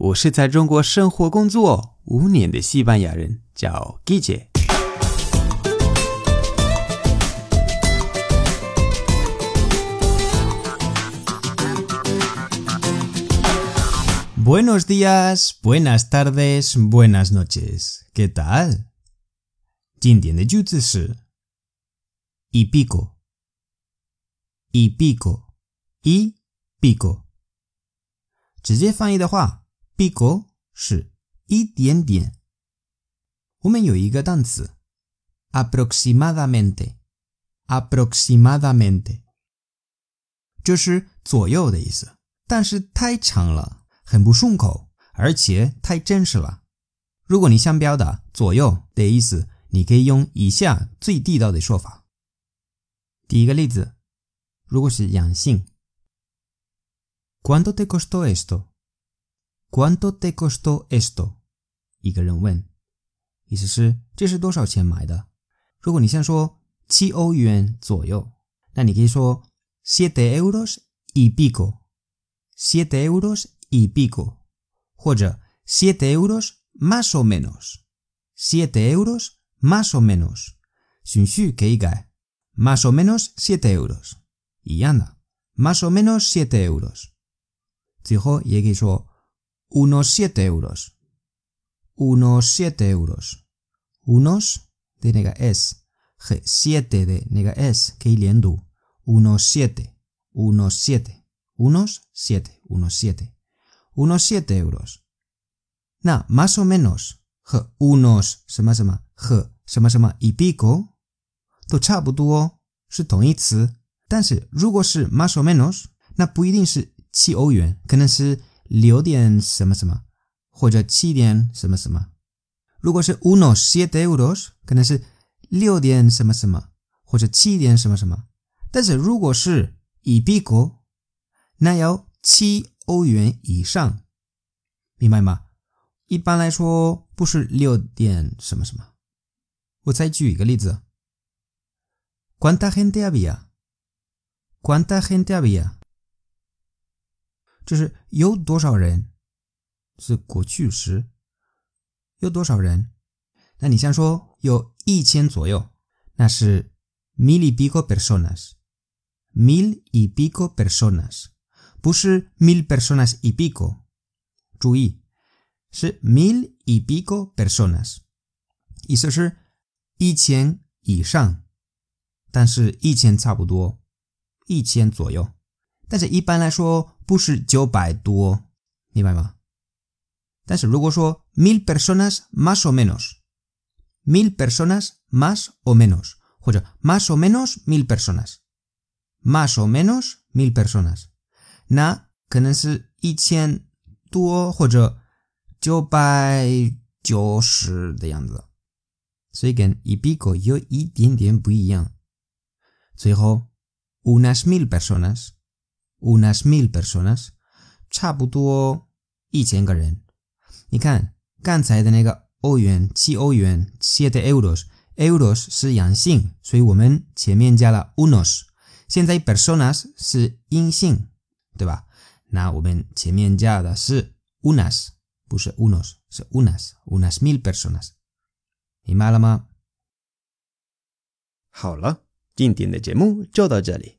我是在中国生活工作五年的西班牙人，叫 Guille。Buenos días, buenas tardes, buenas noches. ¿Qué tal? 今天的句子是 y pico, y pico, y pico。直接翻译的话 ，pico 是一点点。我们有一个单词 aproximadamente，aproximadamente，就是左右的意思，但是太长了，很不顺口，而且太正式了。如果你想表达左右的意思，你可以用以下最地道的说法。第一个例子，如果是阳性，¿Cuánto te costó esto？¿Cuánto te costó esto？一个人问，意思是这是多少钱买的？如果你想说七欧元左右，那你可以说 siete euros y pico，siete euros y pico，或者 siete euros más o menos，siete euros。más o menos. Más o menos 7 euros. Y anda. Más o menos 7 euros. Dijo, y unos 7 euros. Unos 7 euros. Unos de nega es. 7 de nega es. Que liendo. Unos 7. Unos 7. Unos 7. Unos 7. Unos 7 euros. Na, más o menos. unos 什么什么和什么什么一 pico 都差不多，是同义词。但是如果是 más o menos，那不一定是七欧元，可能是 六点什么什么，或者七点什么什么。如果是 unos siete euros，可能是六点什么什么，或者七点什么什么。但是如果是一 pico，那要七欧元以上，明白吗？一般来说不是六点什么什么。我再举一个例子。¿Cuánta gente había? ¿Cuánta gente había? 就是有多少人，是过去时，有多少人？那你像说有一千左右，那是 mil y pico personas，mil y pico personas，不是 mil personas y pico。注意。是 mil y pico personas，意思是一千以上，但是一千差不多，一千左右。但是一般来说不是九百多，明白吗？但是如果说 mil personas más o menos，mil personas más o menos，或者 más o menos mil personas，más o menos mil personas，那可能是一千多或者。九百九十的样子，所以跟 y pico 有一点点不一样。最后，unas mil personas，unas mil personas，差不多一千个人。你看刚才的那个欧元，七欧元，siete euros，euros 是阳性，所以我们前面加了 unos。现在 personas 是阴性，对吧？那我们前面加的是 unas。不是 unos，是 unas，unas mil personas。明白了吗？好了，今天的节目就到这里。